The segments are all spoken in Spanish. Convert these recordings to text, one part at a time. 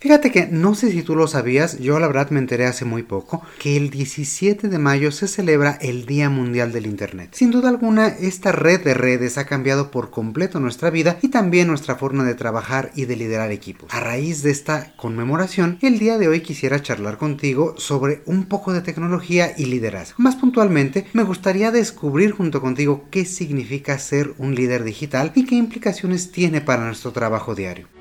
Fíjate que no sé si tú lo sabías, yo la verdad me enteré hace muy poco, que el 17 de mayo se celebra el Día Mundial del Internet. Sin duda alguna, esta red de redes ha cambiado por completo nuestra vida y también nuestra forma de trabajar y de liderar equipos. A raíz de esta conmemoración, el día de hoy quisiera charlar contigo sobre un poco de tecnología y liderazgo. Más puntualmente, me gustaría descubrir junto contigo qué significa ser un líder digital y qué implicaciones tiene para nuestro trabajo diario.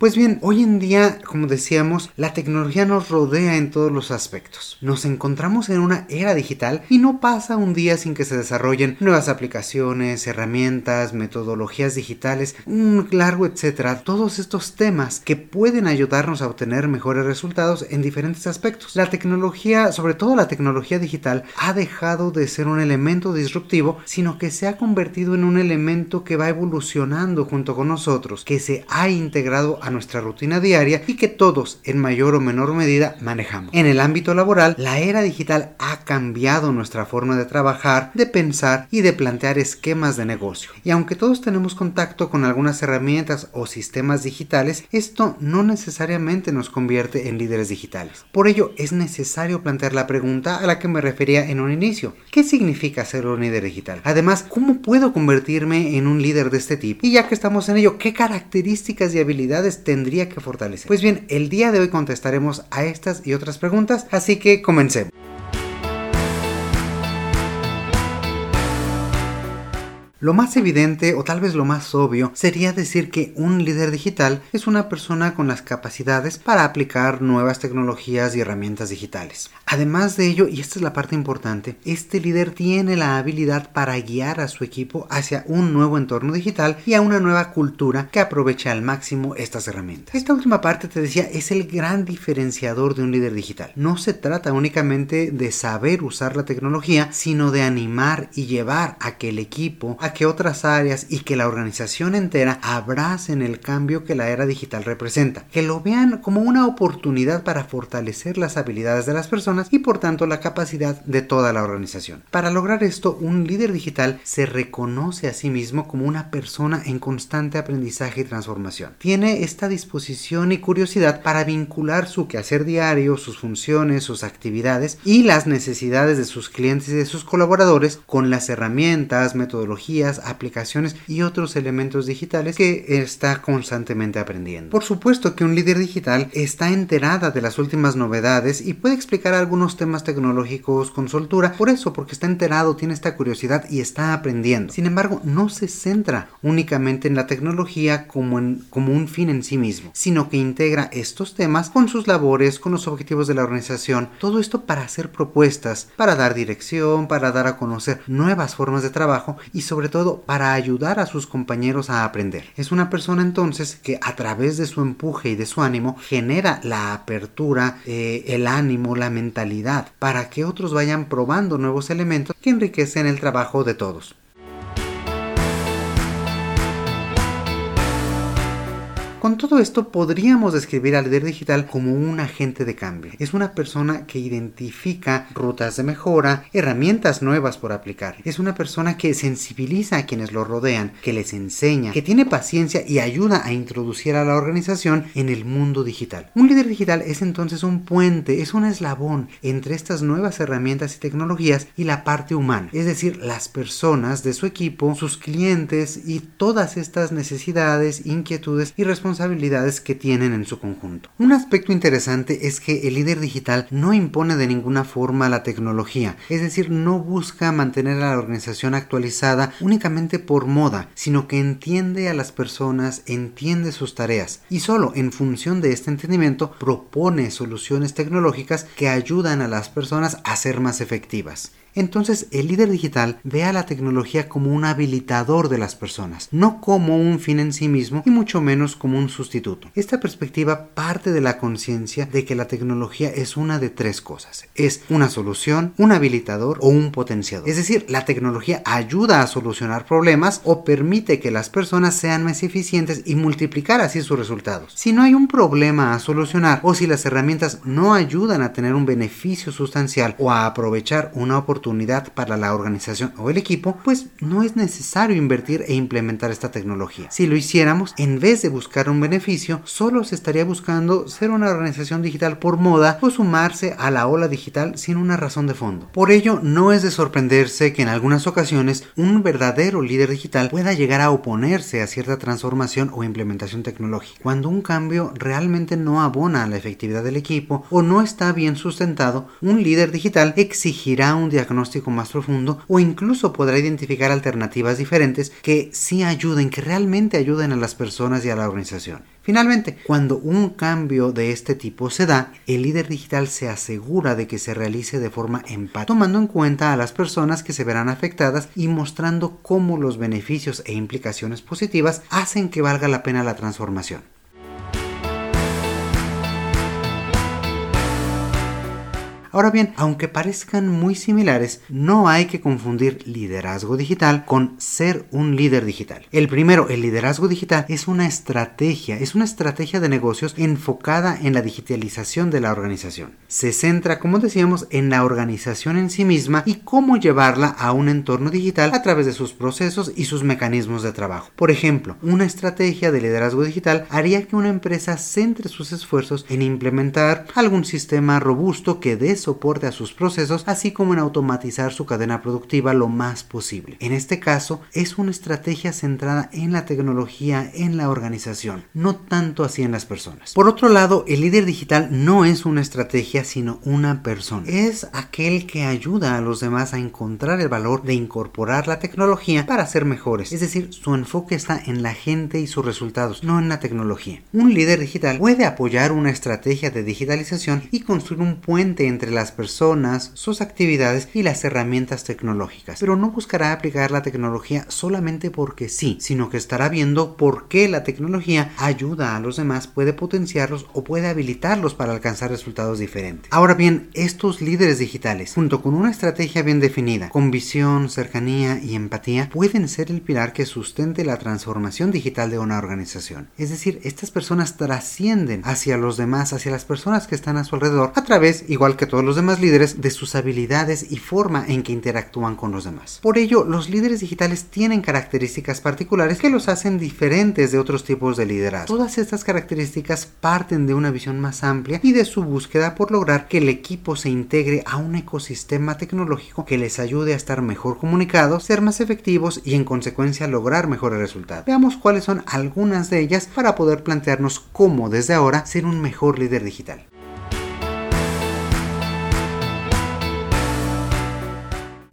Pues bien, hoy en día, como decíamos, la tecnología nos rodea en todos los aspectos. Nos encontramos en una era digital y no pasa un día sin que se desarrollen nuevas aplicaciones, herramientas, metodologías digitales, un largo etcétera, todos estos temas que pueden ayudarnos a obtener mejores resultados en diferentes aspectos. La tecnología, sobre todo la tecnología digital, ha dejado de ser un elemento disruptivo, sino que se ha convertido en un elemento que va evolucionando junto con nosotros, que se ha integrado a nuestra rutina diaria y que todos en mayor o menor medida manejamos. En el ámbito laboral, la era digital ha cambiado nuestra forma de trabajar, de pensar y de plantear esquemas de negocio. Y aunque todos tenemos contacto con algunas herramientas o sistemas digitales, esto no necesariamente nos convierte en líderes digitales. Por ello, es necesario plantear la pregunta a la que me refería en un inicio. ¿Qué significa ser un líder digital? Además, ¿cómo puedo convertirme en un líder de este tipo? Y ya que estamos en ello, ¿qué características y habilidades tendría que fortalecer? Pues bien, el día de hoy contestaremos a estas y otras preguntas, así que comencemos. Lo más evidente o tal vez lo más obvio sería decir que un líder digital es una persona con las capacidades para aplicar nuevas tecnologías y herramientas digitales. Además de ello, y esta es la parte importante, este líder tiene la habilidad para guiar a su equipo hacia un nuevo entorno digital y a una nueva cultura que aproveche al máximo estas herramientas. Esta última parte te decía es el gran diferenciador de un líder digital. No se trata únicamente de saber usar la tecnología, sino de animar y llevar a que el equipo, que otras áreas y que la organización entera abracen el cambio que la era digital representa, que lo vean como una oportunidad para fortalecer las habilidades de las personas y por tanto la capacidad de toda la organización. Para lograr esto, un líder digital se reconoce a sí mismo como una persona en constante aprendizaje y transformación. Tiene esta disposición y curiosidad para vincular su quehacer diario, sus funciones, sus actividades y las necesidades de sus clientes y de sus colaboradores con las herramientas, metodologías, aplicaciones y otros elementos digitales que está constantemente aprendiendo. Por supuesto que un líder digital está enterada de las últimas novedades y puede explicar algunos temas tecnológicos con soltura, por eso, porque está enterado, tiene esta curiosidad y está aprendiendo. Sin embargo, no se centra únicamente en la tecnología como, en, como un fin en sí mismo, sino que integra estos temas con sus labores, con los objetivos de la organización, todo esto para hacer propuestas, para dar dirección, para dar a conocer nuevas formas de trabajo y sobre todo para ayudar a sus compañeros a aprender. Es una persona entonces que a través de su empuje y de su ánimo genera la apertura, eh, el ánimo, la mentalidad, para que otros vayan probando nuevos elementos que enriquecen el trabajo de todos. Con todo esto podríamos describir al líder digital como un agente de cambio. Es una persona que identifica rutas de mejora, herramientas nuevas por aplicar. Es una persona que sensibiliza a quienes lo rodean, que les enseña, que tiene paciencia y ayuda a introducir a la organización en el mundo digital. Un líder digital es entonces un puente, es un eslabón entre estas nuevas herramientas y tecnologías y la parte humana, es decir, las personas de su equipo, sus clientes y todas estas necesidades, inquietudes y responsabilidades responsabilidades que tienen en su conjunto. Un aspecto interesante es que el líder digital no impone de ninguna forma la tecnología, es decir, no busca mantener a la organización actualizada únicamente por moda, sino que entiende a las personas, entiende sus tareas y solo en función de este entendimiento propone soluciones tecnológicas que ayudan a las personas a ser más efectivas. Entonces el líder digital ve a la tecnología como un habilitador de las personas, no como un fin en sí mismo y mucho menos como un sustituto. Esta perspectiva parte de la conciencia de que la tecnología es una de tres cosas. Es una solución, un habilitador o un potenciador. Es decir, la tecnología ayuda a solucionar problemas o permite que las personas sean más eficientes y multiplicar así sus resultados. Si no hay un problema a solucionar o si las herramientas no ayudan a tener un beneficio sustancial o a aprovechar una oportunidad para la organización o el equipo, pues no es necesario invertir e implementar esta tecnología. Si lo hiciéramos, en vez de buscar un beneficio, solo se estaría buscando ser una organización digital por moda o sumarse a la ola digital sin una razón de fondo. Por ello, no es de sorprenderse que en algunas ocasiones un verdadero líder digital pueda llegar a oponerse a cierta transformación o implementación tecnológica. Cuando un cambio realmente no abona a la efectividad del equipo o no está bien sustentado, un líder digital exigirá un diagnóstico más profundo o incluso podrá identificar alternativas diferentes que sí ayuden, que realmente ayuden a las personas y a la organización. Finalmente, cuando un cambio de este tipo se da, el líder digital se asegura de que se realice de forma empática, tomando en cuenta a las personas que se verán afectadas y mostrando cómo los beneficios e implicaciones positivas hacen que valga la pena la transformación. Ahora bien, aunque parezcan muy similares, no hay que confundir liderazgo digital con ser un líder digital. El primero, el liderazgo digital, es una estrategia, es una estrategia de negocios enfocada en la digitalización de la organización. Se centra, como decíamos, en la organización en sí misma y cómo llevarla a un entorno digital a través de sus procesos y sus mecanismos de trabajo. Por ejemplo, una estrategia de liderazgo digital haría que una empresa centre sus esfuerzos en implementar algún sistema robusto que dé soporte a sus procesos, así como en automatizar su cadena productiva lo más posible. En este caso, es una estrategia centrada en la tecnología en la organización, no tanto así en las personas. Por otro lado, el líder digital no es una estrategia, sino una persona. Es aquel que ayuda a los demás a encontrar el valor de incorporar la tecnología para ser mejores. Es decir, su enfoque está en la gente y sus resultados, no en la tecnología. Un líder digital puede apoyar una estrategia de digitalización y construir un puente entre las personas, sus actividades y las herramientas tecnológicas, pero no buscará aplicar la tecnología solamente porque sí, sino que estará viendo por qué la tecnología ayuda a los demás, puede potenciarlos o puede habilitarlos para alcanzar resultados diferentes. Ahora bien, estos líderes digitales, junto con una estrategia bien definida, con visión, cercanía y empatía, pueden ser el pilar que sustente la transformación digital de una organización. Es decir, estas personas trascienden hacia los demás, hacia las personas que están a su alrededor, a través, igual que los demás líderes de sus habilidades y forma en que interactúan con los demás. Por ello, los líderes digitales tienen características particulares que los hacen diferentes de otros tipos de liderazgo. Todas estas características parten de una visión más amplia y de su búsqueda por lograr que el equipo se integre a un ecosistema tecnológico que les ayude a estar mejor comunicados, ser más efectivos y en consecuencia lograr mejores resultados. Veamos cuáles son algunas de ellas para poder plantearnos cómo desde ahora ser un mejor líder digital.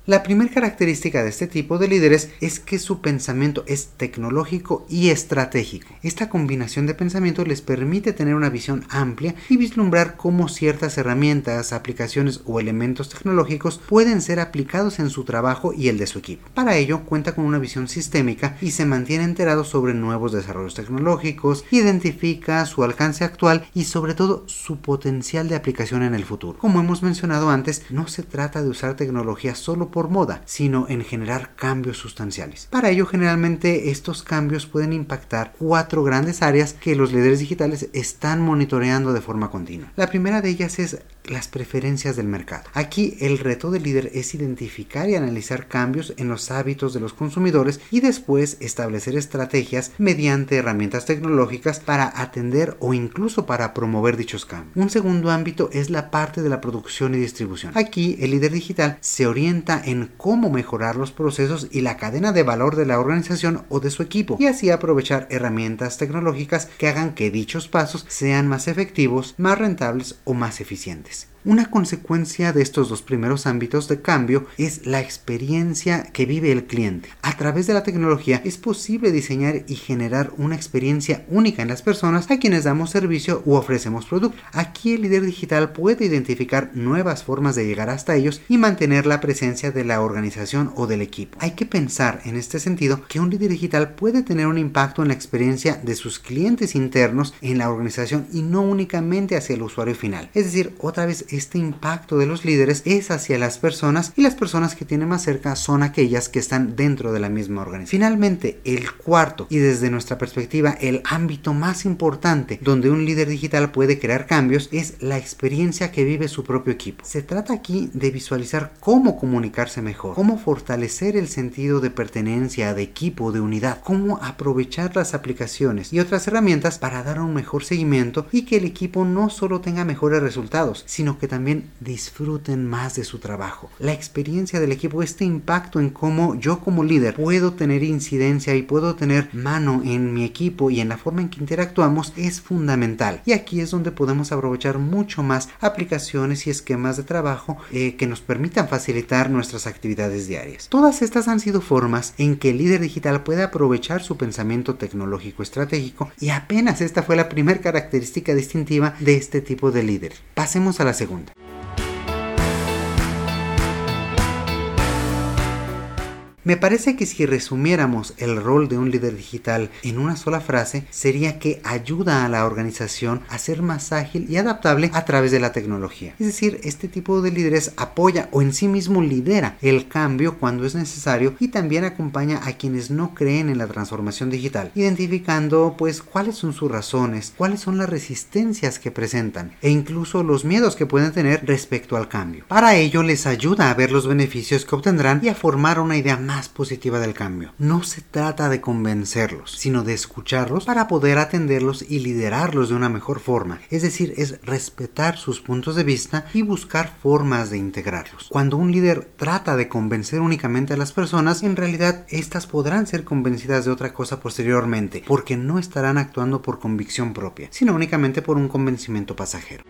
La primera característica de este tipo de líderes es que su pensamiento es tecnológico y estratégico. Esta combinación de pensamiento les permite tener una visión amplia y vislumbrar cómo ciertas herramientas, aplicaciones o elementos tecnológicos pueden ser aplicados en su trabajo y el de su equipo. Para ello cuenta con una visión sistémica y se mantiene enterado sobre nuevos desarrollos tecnológicos, identifica su alcance actual y sobre todo su potencial de aplicación en el futuro. Como hemos mencionado antes, no se trata de usar tecnología solo moda, sino en generar cambios sustanciales. Para ello, generalmente estos cambios pueden impactar cuatro grandes áreas que los líderes digitales están monitoreando de forma continua. La primera de ellas es las preferencias del mercado. Aquí el reto del líder es identificar y analizar cambios en los hábitos de los consumidores y después establecer estrategias mediante herramientas tecnológicas para atender o incluso para promover dichos cambios. Un segundo ámbito es la parte de la producción y distribución. Aquí el líder digital se orienta en cómo mejorar los procesos y la cadena de valor de la organización o de su equipo y así aprovechar herramientas tecnológicas que hagan que dichos pasos sean más efectivos, más rentables o más eficientes. Thanks. Una consecuencia de estos dos primeros ámbitos de cambio es la experiencia que vive el cliente. A través de la tecnología es posible diseñar y generar una experiencia única en las personas a quienes damos servicio u ofrecemos producto. Aquí el líder digital puede identificar nuevas formas de llegar hasta ellos y mantener la presencia de la organización o del equipo. Hay que pensar en este sentido que un líder digital puede tener un impacto en la experiencia de sus clientes internos en la organización y no únicamente hacia el usuario final. Es decir, otra vez este impacto de los líderes es hacia las personas y las personas que tienen más cerca son aquellas que están dentro de la misma organización. Finalmente, el cuarto y desde nuestra perspectiva el ámbito más importante donde un líder digital puede crear cambios es la experiencia que vive su propio equipo. Se trata aquí de visualizar cómo comunicarse mejor, cómo fortalecer el sentido de pertenencia, de equipo, de unidad, cómo aprovechar las aplicaciones y otras herramientas para dar un mejor seguimiento y que el equipo no solo tenga mejores resultados, sino que también disfruten más de su trabajo. La experiencia del equipo, este impacto en cómo yo como líder puedo tener incidencia y puedo tener mano en mi equipo y en la forma en que interactuamos es fundamental. Y aquí es donde podemos aprovechar mucho más aplicaciones y esquemas de trabajo eh, que nos permitan facilitar nuestras actividades diarias. Todas estas han sido formas en que el líder digital puede aprovechar su pensamiento tecnológico estratégico y apenas esta fue la primera característica distintiva de este tipo de líder. Pasemos a la segunda. segunda. Me parece que si resumiéramos el rol de un líder digital en una sola frase, sería que ayuda a la organización a ser más ágil y adaptable a través de la tecnología. Es decir, este tipo de líderes apoya o en sí mismo lidera el cambio cuando es necesario y también acompaña a quienes no creen en la transformación digital, identificando pues cuáles son sus razones, cuáles son las resistencias que presentan e incluso los miedos que pueden tener respecto al cambio. Para ello les ayuda a ver los beneficios que obtendrán y a formar una idea más positiva del cambio. No se trata de convencerlos, sino de escucharlos para poder atenderlos y liderarlos de una mejor forma. Es decir, es respetar sus puntos de vista y buscar formas de integrarlos. Cuando un líder trata de convencer únicamente a las personas, en realidad estas podrán ser convencidas de otra cosa posteriormente, porque no estarán actuando por convicción propia, sino únicamente por un convencimiento pasajero.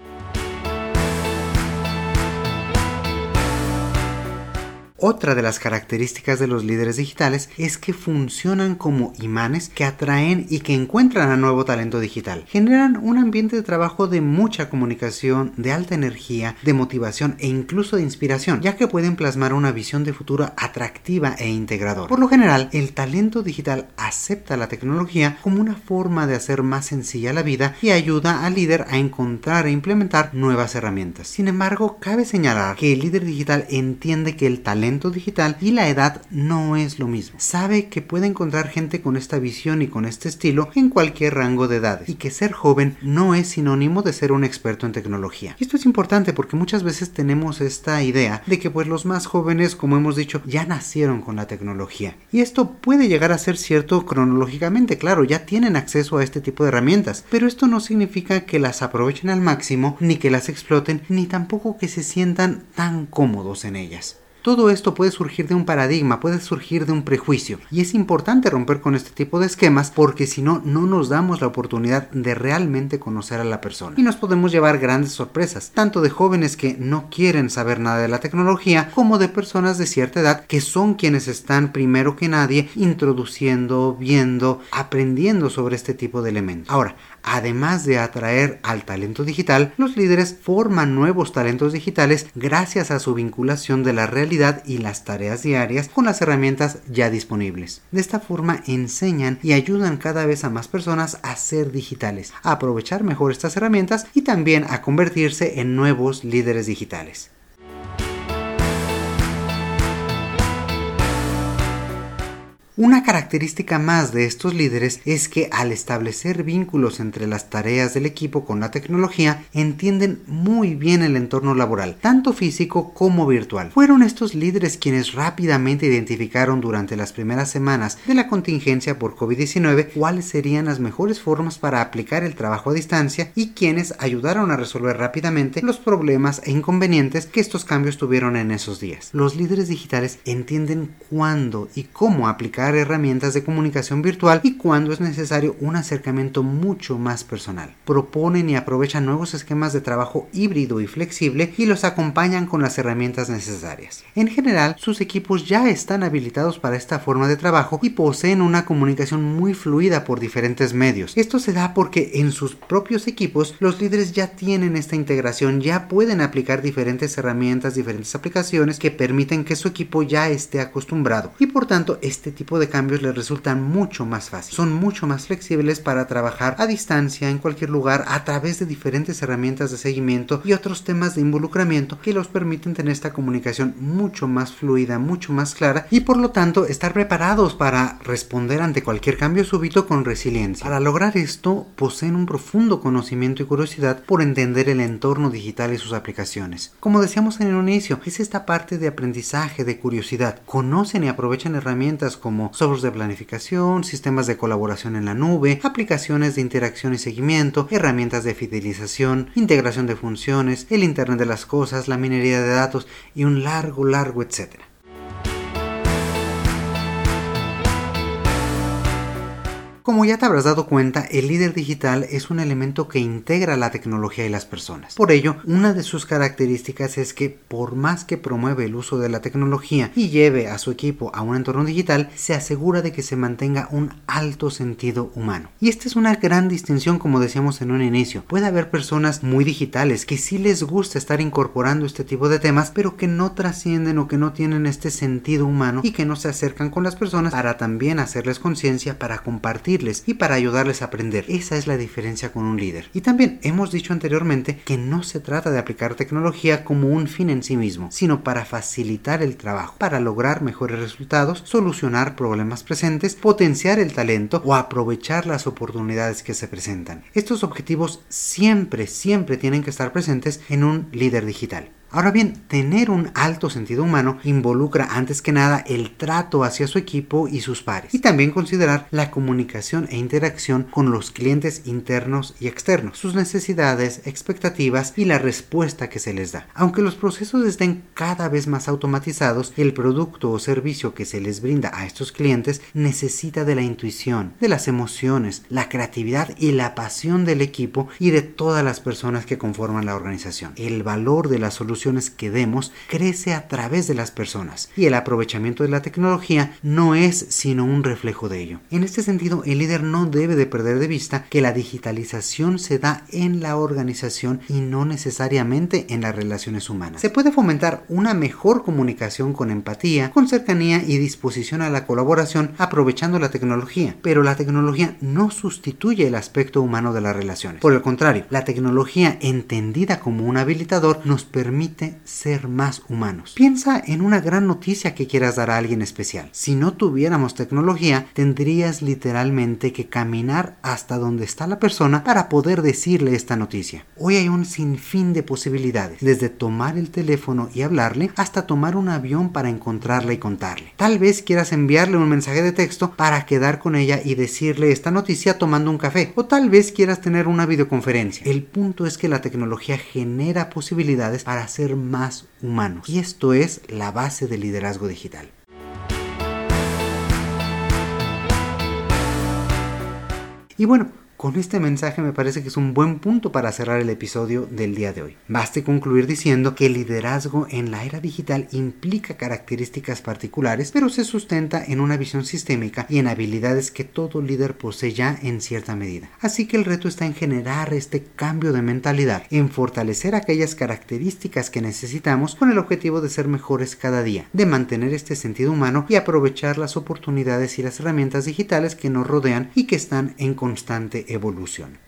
Otra de las características de los líderes digitales es que funcionan como imanes que atraen y que encuentran a nuevo talento digital. Generan un ambiente de trabajo de mucha comunicación, de alta energía, de motivación e incluso de inspiración, ya que pueden plasmar una visión de futuro atractiva e integradora. Por lo general, el talento digital acepta la tecnología como una forma de hacer más sencilla la vida y ayuda al líder a encontrar e implementar nuevas herramientas. Sin embargo, cabe señalar que el líder digital entiende que el talento digital y la edad no es lo mismo. Sabe que puede encontrar gente con esta visión y con este estilo en cualquier rango de edades y que ser joven no es sinónimo de ser un experto en tecnología. Esto es importante porque muchas veces tenemos esta idea de que pues los más jóvenes, como hemos dicho, ya nacieron con la tecnología. Y esto puede llegar a ser cierto cronológicamente, claro, ya tienen acceso a este tipo de herramientas, pero esto no significa que las aprovechen al máximo, ni que las exploten, ni tampoco que se sientan tan cómodos en ellas. Todo esto puede surgir de un paradigma, puede surgir de un prejuicio. Y es importante romper con este tipo de esquemas porque si no, no nos damos la oportunidad de realmente conocer a la persona. Y nos podemos llevar grandes sorpresas, tanto de jóvenes que no quieren saber nada de la tecnología, como de personas de cierta edad que son quienes están primero que nadie introduciendo, viendo, aprendiendo sobre este tipo de elementos. Ahora, Además de atraer al talento digital, los líderes forman nuevos talentos digitales gracias a su vinculación de la realidad y las tareas diarias con las herramientas ya disponibles. De esta forma enseñan y ayudan cada vez a más personas a ser digitales, a aprovechar mejor estas herramientas y también a convertirse en nuevos líderes digitales. Una característica más de estos líderes es que al establecer vínculos entre las tareas del equipo con la tecnología, entienden muy bien el entorno laboral, tanto físico como virtual. Fueron estos líderes quienes rápidamente identificaron durante las primeras semanas de la contingencia por COVID-19 cuáles serían las mejores formas para aplicar el trabajo a distancia y quienes ayudaron a resolver rápidamente los problemas e inconvenientes que estos cambios tuvieron en esos días. Los líderes digitales entienden cuándo y cómo aplicar herramientas de comunicación virtual y cuando es necesario un acercamiento mucho más personal. Proponen y aprovechan nuevos esquemas de trabajo híbrido y flexible y los acompañan con las herramientas necesarias. En general, sus equipos ya están habilitados para esta forma de trabajo y poseen una comunicación muy fluida por diferentes medios. Esto se da porque en sus propios equipos los líderes ya tienen esta integración, ya pueden aplicar diferentes herramientas, diferentes aplicaciones que permiten que su equipo ya esté acostumbrado y por tanto este tipo de cambios les resultan mucho más fáciles. Son mucho más flexibles para trabajar a distancia en cualquier lugar a través de diferentes herramientas de seguimiento y otros temas de involucramiento que los permiten tener esta comunicación mucho más fluida, mucho más clara y por lo tanto estar preparados para responder ante cualquier cambio súbito con resiliencia. Para lograr esto poseen un profundo conocimiento y curiosidad por entender el entorno digital y sus aplicaciones. Como decíamos en el inicio, es esta parte de aprendizaje, de curiosidad. Conocen y aprovechan herramientas como softwares de planificación, sistemas de colaboración en la nube, aplicaciones de interacción y seguimiento, herramientas de fidelización, integración de funciones, el Internet de las Cosas, la minería de datos y un largo, largo etcétera. Como ya te habrás dado cuenta, el líder digital es un elemento que integra la tecnología y las personas. Por ello, una de sus características es que por más que promueve el uso de la tecnología y lleve a su equipo a un entorno digital, se asegura de que se mantenga un alto sentido humano. Y esta es una gran distinción como decíamos en un inicio. Puede haber personas muy digitales que sí les gusta estar incorporando este tipo de temas, pero que no trascienden o que no tienen este sentido humano y que no se acercan con las personas para también hacerles conciencia, para compartir y para ayudarles a aprender. Esa es la diferencia con un líder. Y también hemos dicho anteriormente que no se trata de aplicar tecnología como un fin en sí mismo, sino para facilitar el trabajo, para lograr mejores resultados, solucionar problemas presentes, potenciar el talento o aprovechar las oportunidades que se presentan. Estos objetivos siempre, siempre tienen que estar presentes en un líder digital. Ahora bien, tener un alto sentido humano involucra antes que nada el trato hacia su equipo y sus pares, y también considerar la comunicación e interacción con los clientes internos y externos, sus necesidades, expectativas y la respuesta que se les da. Aunque los procesos estén cada vez más automatizados, el producto o servicio que se les brinda a estos clientes necesita de la intuición, de las emociones, la creatividad y la pasión del equipo y de todas las personas que conforman la organización. El valor de la solución que demos crece a través de las personas y el aprovechamiento de la tecnología no es sino un reflejo de ello. En este sentido, el líder no debe de perder de vista que la digitalización se da en la organización y no necesariamente en las relaciones humanas. Se puede fomentar una mejor comunicación con empatía, con cercanía y disposición a la colaboración aprovechando la tecnología, pero la tecnología no sustituye el aspecto humano de las relaciones. Por el contrario, la tecnología entendida como un habilitador nos permite ser más humanos. Piensa en una gran noticia que quieras dar a alguien especial. Si no tuviéramos tecnología, tendrías literalmente que caminar hasta donde está la persona para poder decirle esta noticia. Hoy hay un sinfín de posibilidades, desde tomar el teléfono y hablarle hasta tomar un avión para encontrarla y contarle. Tal vez quieras enviarle un mensaje de texto para quedar con ella y decirle esta noticia tomando un café. O tal vez quieras tener una videoconferencia. El punto es que la tecnología genera posibilidades para ser más humanos. Y esto es la base del liderazgo digital. Y bueno, con este mensaje me parece que es un buen punto para cerrar el episodio del día de hoy. Baste concluir diciendo que el liderazgo en la era digital implica características particulares, pero se sustenta en una visión sistémica y en habilidades que todo líder posee ya en cierta medida. Así que el reto está en generar este cambio de mentalidad, en fortalecer aquellas características que necesitamos con el objetivo de ser mejores cada día, de mantener este sentido humano y aprovechar las oportunidades y las herramientas digitales que nos rodean y que están en constante evolución.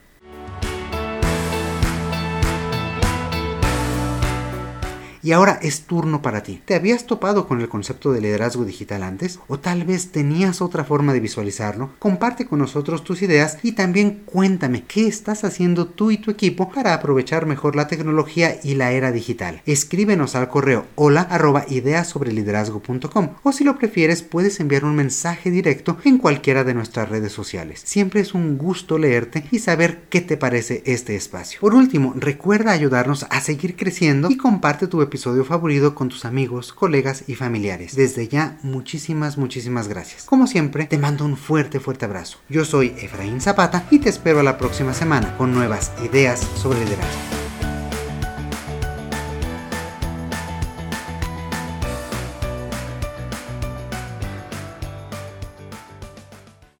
Y ahora es turno para ti. ¿Te habías topado con el concepto de liderazgo digital antes? ¿O tal vez tenías otra forma de visualizarlo? Comparte con nosotros tus ideas y también cuéntame qué estás haciendo tú y tu equipo para aprovechar mejor la tecnología y la era digital. Escríbenos al correo hola arroba liderazgo.com o si lo prefieres puedes enviar un mensaje directo en cualquiera de nuestras redes sociales. Siempre es un gusto leerte y saber qué te parece este espacio. Por último, recuerda ayudarnos a seguir creciendo y comparte tu episodio favorito con tus amigos, colegas y familiares. Desde ya, muchísimas, muchísimas gracias. Como siempre, te mando un fuerte, fuerte abrazo. Yo soy Efraín Zapata y te espero la próxima semana con nuevas ideas sobre liderazgo.